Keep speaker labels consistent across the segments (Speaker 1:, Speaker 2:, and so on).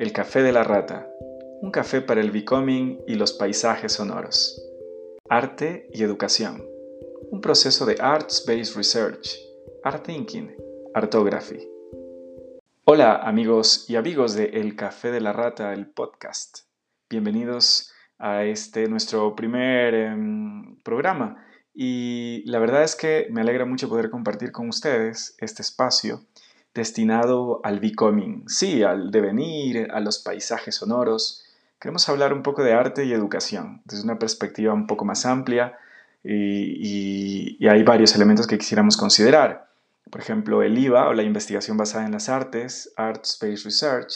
Speaker 1: El café de la rata. Un café para el becoming y los paisajes sonoros. Arte y educación. Un proceso de Arts-Based Research. Art Thinking. Artography. Hola amigos y amigos de El Café de la Rata, el podcast. Bienvenidos a este nuestro primer em, programa. Y la verdad es que me alegra mucho poder compartir con ustedes este espacio destinado al becoming, sí, al devenir, a los paisajes sonoros. Queremos hablar un poco de arte y educación desde una perspectiva un poco más amplia y, hay varios elementos que quisiéramos considerar. Por ejemplo, el IVA o la investigación basada en las artes, Art Space Research,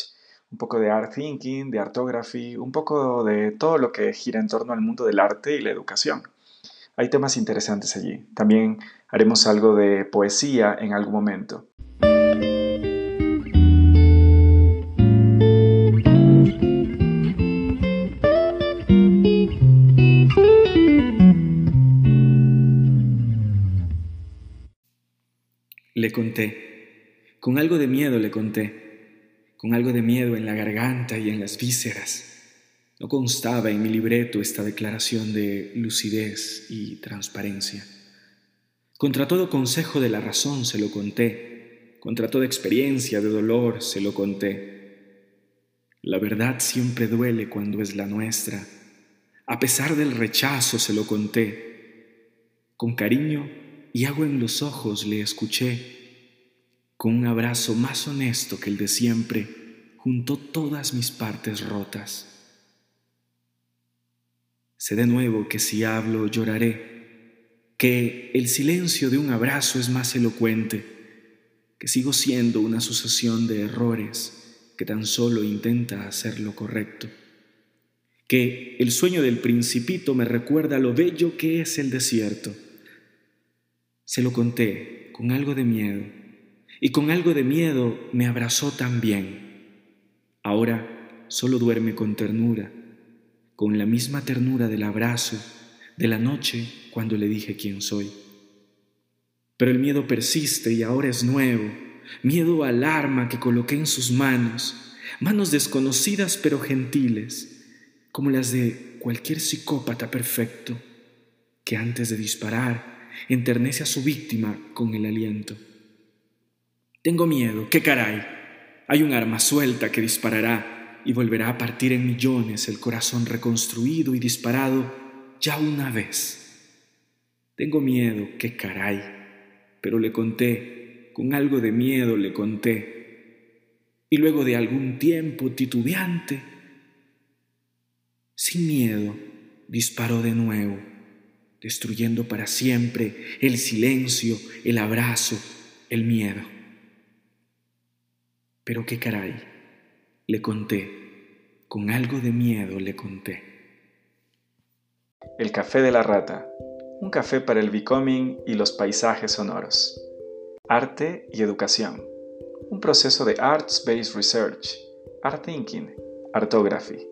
Speaker 1: un poco de art thinking, de artography, un poco de todo lo que gira en torno al mundo del arte y la educación. Hay temas interesantes allí. También haremos algo de poesía en algún momento.
Speaker 2: Le conté, con algo de miedo le conté, con algo de miedo en la garganta y en las vísceras. No constaba en mi libreto esta declaración de lucidez y transparencia. Contra todo consejo de la razón se lo conté, contra toda experiencia de dolor se lo conté. La verdad siempre duele cuando es la nuestra. A pesar del rechazo se lo conté. Con cariño y agua en los ojos le escuché. Con un abrazo más honesto que el de siempre, juntó todas mis partes rotas. Sé de nuevo que si hablo lloraré, que el silencio de un abrazo es más elocuente, que sigo siendo una sucesión de errores que tan solo intenta hacer lo correcto, que el sueño del principito me recuerda lo bello que es el desierto se lo conté con algo de miedo y con algo de miedo me abrazó también. Ahora solo duerme con ternura, con la misma ternura del abrazo de la noche cuando le dije quién soy. Pero el miedo persiste y ahora es nuevo, miedo al arma que coloqué en sus manos, manos desconocidas pero gentiles, como las de cualquier psicópata perfecto, que antes de disparar enternece a su víctima con el aliento. Tengo miedo, qué caray. Hay un arma suelta que disparará y volverá a partir en millones el corazón reconstruido y disparado ya una vez. Tengo miedo, qué caray. Pero le conté, con algo de miedo le conté. Y luego de algún tiempo titubeante, sin miedo, disparó de nuevo destruyendo para siempre el silencio, el abrazo, el miedo. Pero qué caray, le conté, con algo de miedo le conté.
Speaker 1: El café de la rata, un café para el becoming y los paisajes sonoros. Arte y educación, un proceso de Arts-Based Research, Art Thinking, Artography.